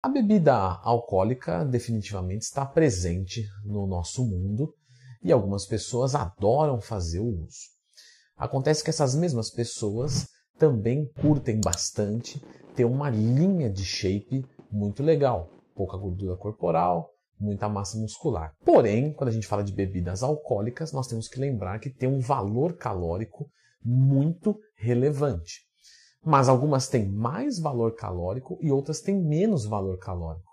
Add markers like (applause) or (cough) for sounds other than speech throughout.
A bebida alcoólica definitivamente está presente no nosso mundo e algumas pessoas adoram fazer o uso. Acontece que essas mesmas pessoas também curtem bastante ter uma linha de shape muito legal, pouca gordura corporal, muita massa muscular. Porém, quando a gente fala de bebidas alcoólicas, nós temos que lembrar que tem um valor calórico muito relevante. Mas algumas têm mais valor calórico e outras têm menos valor calórico.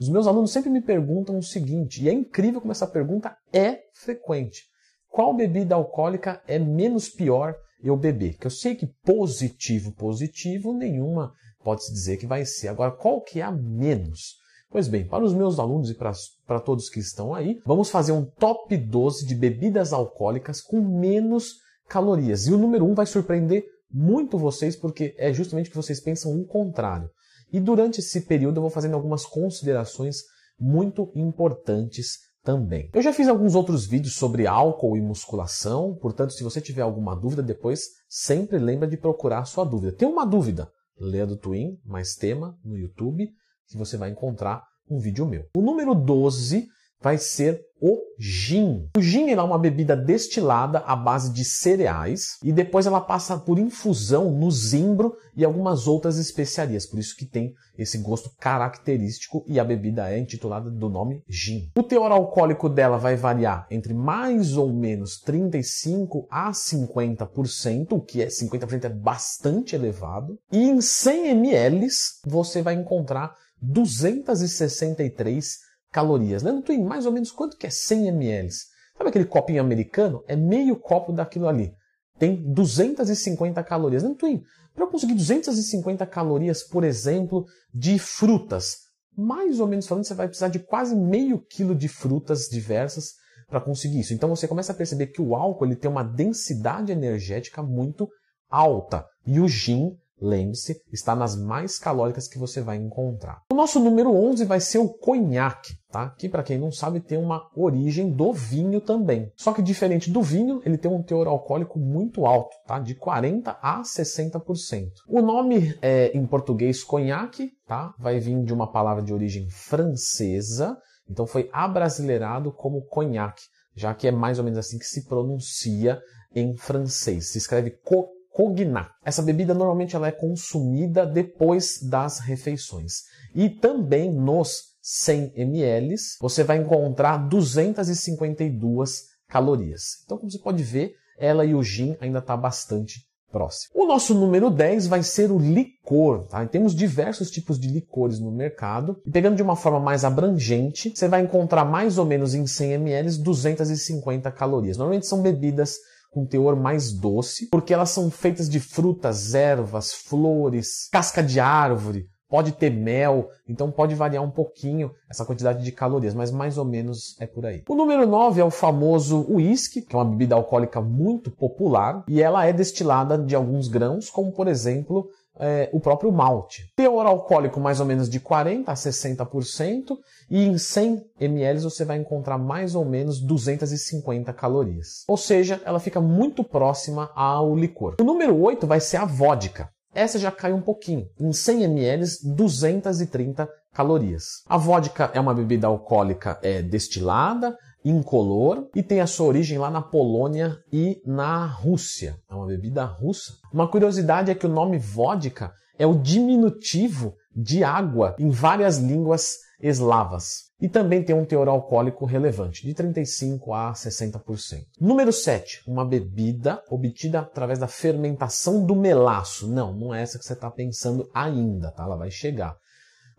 Os meus alunos sempre me perguntam o seguinte, e é incrível como essa pergunta é frequente. Qual bebida alcoólica é menos pior eu beber? Que eu sei que positivo, positivo, nenhuma pode-se dizer que vai ser. Agora, qual que é a menos? Pois bem, para os meus alunos e para, para todos que estão aí, vamos fazer um top 12 de bebidas alcoólicas com menos calorias. E o número 1 vai surpreender muito vocês porque é justamente que vocês pensam o contrário. E durante esse período eu vou fazendo algumas considerações muito importantes também. Eu já fiz alguns outros vídeos sobre álcool e musculação, portanto, se você tiver alguma dúvida depois, sempre lembra de procurar sua dúvida. Tem uma dúvida? Leia do Twin, mais tema, no YouTube, que você vai encontrar um vídeo meu. O número 12 vai ser o gin. O gin é uma bebida destilada à base de cereais e depois ela passa por infusão no zimbro e algumas outras especiarias, por isso que tem esse gosto característico e a bebida é intitulada do nome gin. O teor alcoólico dela vai variar entre mais ou menos 35 a 50%, o que é 50% é bastante elevado, e em 100 ml você vai encontrar 263 calorias. Leandro Twin, mais ou menos quanto que é 100 ml? Sabe aquele copinho americano? É meio copo daquilo ali. Tem 250 calorias. Leandro Twin, para eu conseguir 250 calorias, por exemplo, de frutas, mais ou menos falando, você vai precisar de quase meio quilo de frutas diversas para conseguir isso. Então você começa a perceber que o álcool ele tem uma densidade energética muito alta. E o gin Lembre-se, está nas mais calóricas que você vai encontrar. O nosso número 11 vai ser o conhaque, tá? Que para quem não sabe tem uma origem do vinho também. Só que diferente do vinho, ele tem um teor alcoólico muito alto, tá? De 40 a 60%. O nome é, em português conhaque, tá? Vai vir de uma palavra de origem francesa, então foi abrasileirado como conhaque, já que é mais ou menos assim que se pronuncia em francês. Se escreve co cognac. Essa bebida normalmente ela é consumida depois das refeições. E também nos 100 ml você vai encontrar 252 calorias. Então, como você pode ver, ela e o gin ainda está bastante próximo. O nosso número 10 vai ser o licor. Tá? temos diversos tipos de licores no mercado. E pegando de uma forma mais abrangente, você vai encontrar mais ou menos em 100 ml 250 calorias. Normalmente são bebidas com teor mais doce, porque elas são feitas de frutas, ervas, flores, casca de árvore, pode ter mel, então pode variar um pouquinho essa quantidade de calorias, mas mais ou menos é por aí. O número 9 é o famoso whisky, que é uma bebida alcoólica muito popular, e ela é destilada de alguns grãos, como por exemplo é, o próprio malte. Teor alcoólico mais ou menos de 40% a 60%, e em 100 ml você vai encontrar mais ou menos 250 calorias. Ou seja, ela fica muito próxima ao licor. O número 8 vai ser a vodka. Essa já cai um pouquinho. Em 100 ml, 230 calorias. A vodka é uma bebida alcoólica é, destilada, incolor e tem a sua origem lá na Polônia e na Rússia. É uma bebida russa. Uma curiosidade é que o nome vodka é o diminutivo de água em várias línguas eslavas. E também tem um teor alcoólico relevante, de 35 a 60%. Número 7, uma bebida obtida através da fermentação do melaço. Não, não é essa que você está pensando ainda, tá? Ela vai chegar.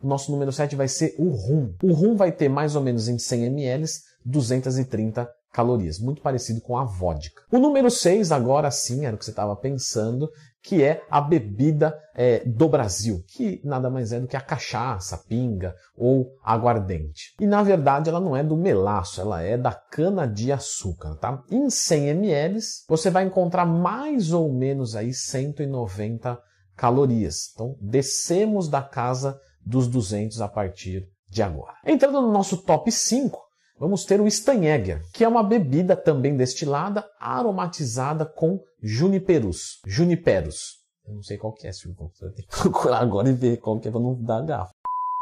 O nosso número 7 vai ser o rum. O rum vai ter mais ou menos em 100 ml 230 calorias, muito parecido com a vodka. O número 6, agora sim, era o que você estava pensando, que é a bebida é, do Brasil, que nada mais é do que a cachaça, a pinga ou aguardente. E na verdade ela não é do melaço, ela é da cana de açúcar, tá? Em 100 ml você vai encontrar mais ou menos aí 190 calorias. Então descemos da casa dos 200 a partir de agora. Entrando no nosso top 5, vamos ter o Steinegger, que é uma bebida também destilada, aromatizada com juniperus. Juniperus. Eu não sei qual que é, Silvio. Você tem que procurar agora e ver qual que é para não dar gafa.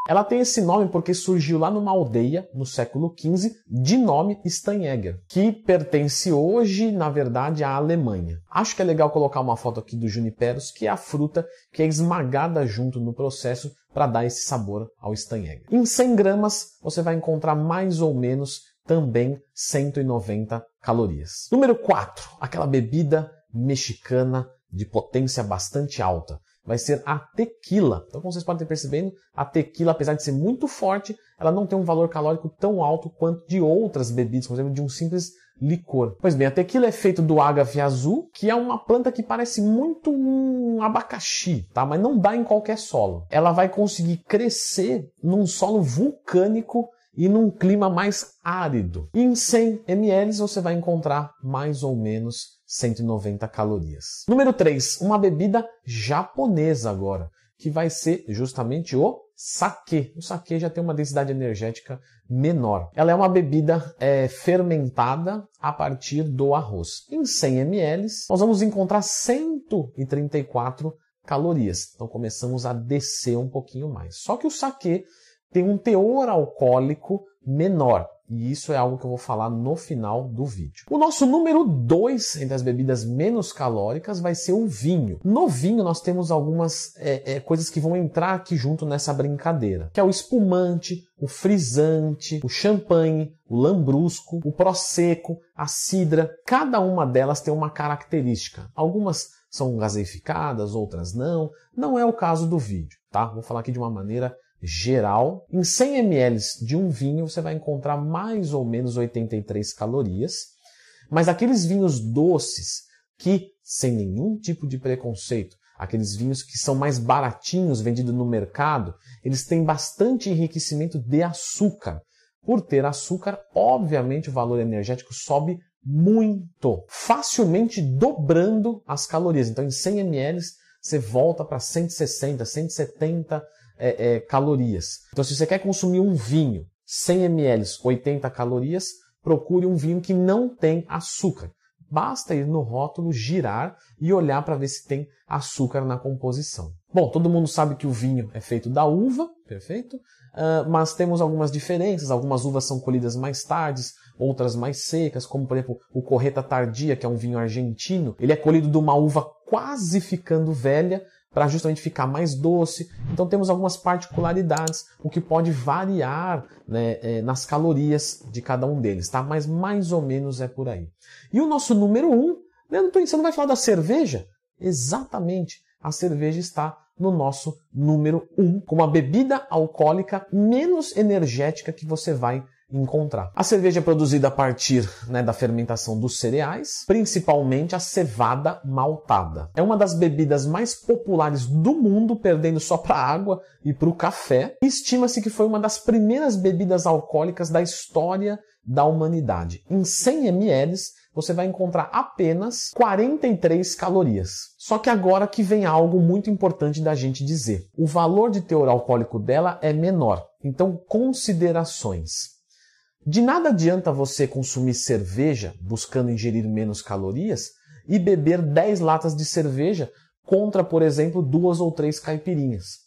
Ela tem esse nome porque surgiu lá numa aldeia no século XV de nome Steinegger, que pertence hoje, na verdade, à Alemanha. Acho que é legal colocar uma foto aqui do juniperos, que é a fruta que é esmagada junto no processo para dar esse sabor ao Steinegger. Em 100 gramas você vai encontrar mais ou menos também 190 calorias. Número 4, aquela bebida mexicana de potência bastante alta. Vai ser a tequila. Então, como vocês podem ter percebendo, a tequila, apesar de ser muito forte, ela não tem um valor calórico tão alto quanto de outras bebidas, por exemplo, de um simples licor. Pois bem, a tequila é feita do agave azul, que é uma planta que parece muito um abacaxi, tá? Mas não dá em qualquer solo. Ela vai conseguir crescer num solo vulcânico e num clima mais árido. Em 100 ml você vai encontrar mais ou menos 190 calorias. Número 3, uma bebida japonesa agora, que vai ser justamente o sake. O sake já tem uma densidade energética menor. Ela é uma bebida é, fermentada a partir do arroz. Em 100 ml, nós vamos encontrar 134 calorias. Então começamos a descer um pouquinho mais. Só que o sake tem um teor alcoólico menor. E isso é algo que eu vou falar no final do vídeo. O nosso número 2 entre as bebidas menos calóricas vai ser o vinho. No vinho nós temos algumas é, é, coisas que vão entrar aqui junto nessa brincadeira, que é o espumante, o frisante, o champanhe, o lambrusco, o prosecco, a cidra. Cada uma delas tem uma característica. Algumas são gaseificadas, outras não. Não é o caso do vídeo, tá? Vou falar aqui de uma maneira geral. Em 100 ml de um vinho você vai encontrar mais ou menos 83 calorias, mas aqueles vinhos doces que, sem nenhum tipo de preconceito, aqueles vinhos que são mais baratinhos vendidos no mercado, eles têm bastante enriquecimento de açúcar. Por ter açúcar, obviamente o valor energético sobe muito, facilmente dobrando as calorias. Então, em 100 ml, você volta para 160, 170 é, é, calorias. Então, se você quer consumir um vinho 100 ml, 80 calorias, procure um vinho que não tem açúcar. Basta ir no rótulo, girar e olhar para ver se tem açúcar na composição. Bom, todo mundo sabe que o vinho é feito da uva, perfeito? Uh, mas temos algumas diferenças. Algumas uvas são colhidas mais tardes, outras mais secas, como por exemplo o Correta Tardia, que é um vinho argentino. Ele é colhido de uma uva quase ficando velha, para justamente ficar mais doce. Então temos algumas particularidades, o que pode variar né, é, nas calorias de cada um deles, tá? Mas mais ou menos é por aí. E o nosso número um, Leandro, você não vai falar da cerveja? Exatamente, a cerveja está no nosso número um, como a bebida alcoólica menos energética que você vai encontrar. A cerveja é produzida a partir né, da fermentação dos cereais, principalmente a cevada maltada. É uma das bebidas mais populares do mundo, perdendo só para a água e para o café. Estima-se que foi uma das primeiras bebidas alcoólicas da história da humanidade. Em 100 ml, você vai encontrar apenas 43 calorias. Só que agora que vem algo muito importante da gente dizer. O valor de teor alcoólico dela é menor. Então, considerações. De nada adianta você consumir cerveja buscando ingerir menos calorias e beber 10 latas de cerveja contra, por exemplo, duas ou três caipirinhas.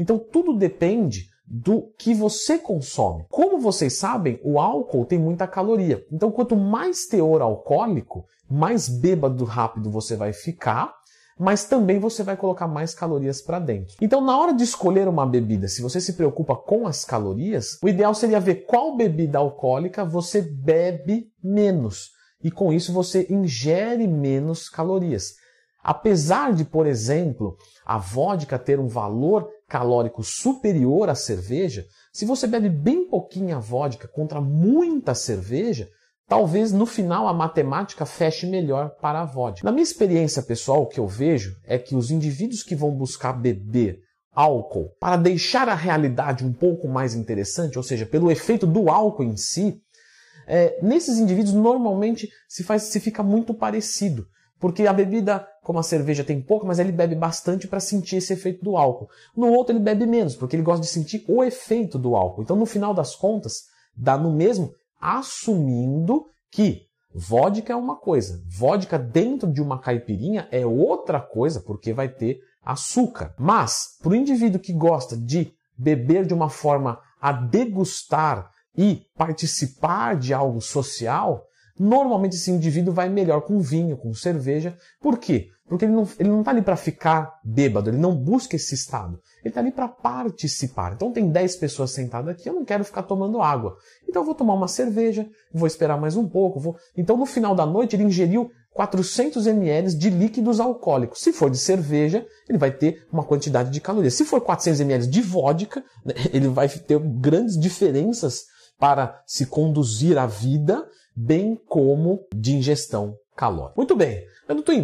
Então tudo depende do que você consome. Como vocês sabem, o álcool tem muita caloria. Então quanto mais teor alcoólico, mais bêbado rápido você vai ficar mas também você vai colocar mais calorias para dentro. Então, na hora de escolher uma bebida, se você se preocupa com as calorias, o ideal seria ver qual bebida alcoólica você bebe menos e com isso você ingere menos calorias. Apesar de, por exemplo, a vodka ter um valor calórico superior à cerveja, se você bebe bem pouquinha vodka contra muita cerveja, Talvez no final a matemática feche melhor para a vodka. Na minha experiência pessoal, o que eu vejo é que os indivíduos que vão buscar beber álcool para deixar a realidade um pouco mais interessante, ou seja, pelo efeito do álcool em si, é, nesses indivíduos normalmente se, faz, se fica muito parecido. Porque a bebida, como a cerveja tem pouco, mas ele bebe bastante para sentir esse efeito do álcool. No outro ele bebe menos, porque ele gosta de sentir o efeito do álcool. Então no final das contas, dá no mesmo assumindo que vodka é uma coisa, vodka dentro de uma caipirinha é outra coisa, porque vai ter açúcar. Mas, para o indivíduo que gosta de beber de uma forma a degustar e participar de algo social, normalmente esse indivíduo vai melhor com vinho, com cerveja. Por quê? Porque ele não, ele não tá ali para ficar bêbado, ele não busca esse estado. Ele está ali para participar. Então tem 10 pessoas sentadas aqui, eu não quero ficar tomando água. Então eu vou tomar uma cerveja, vou esperar mais um pouco. Vou... Então no final da noite ele ingeriu 400 ml de líquidos alcoólicos. Se for de cerveja, ele vai ter uma quantidade de calorias. Se for 400 ml de vodka, né, (laughs) ele vai ter grandes diferenças para se conduzir a vida, bem como de ingestão calórica. Muito bem. Mas, doutor,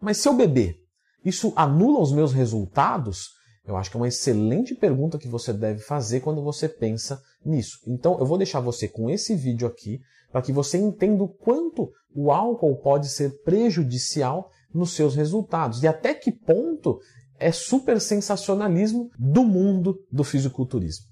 mas se eu beber, isso anula os meus resultados? Eu acho que é uma excelente pergunta que você deve fazer quando você pensa nisso. Então, eu vou deixar você com esse vídeo aqui para que você entenda o quanto o álcool pode ser prejudicial nos seus resultados e até que ponto é super sensacionalismo do mundo do fisiculturismo.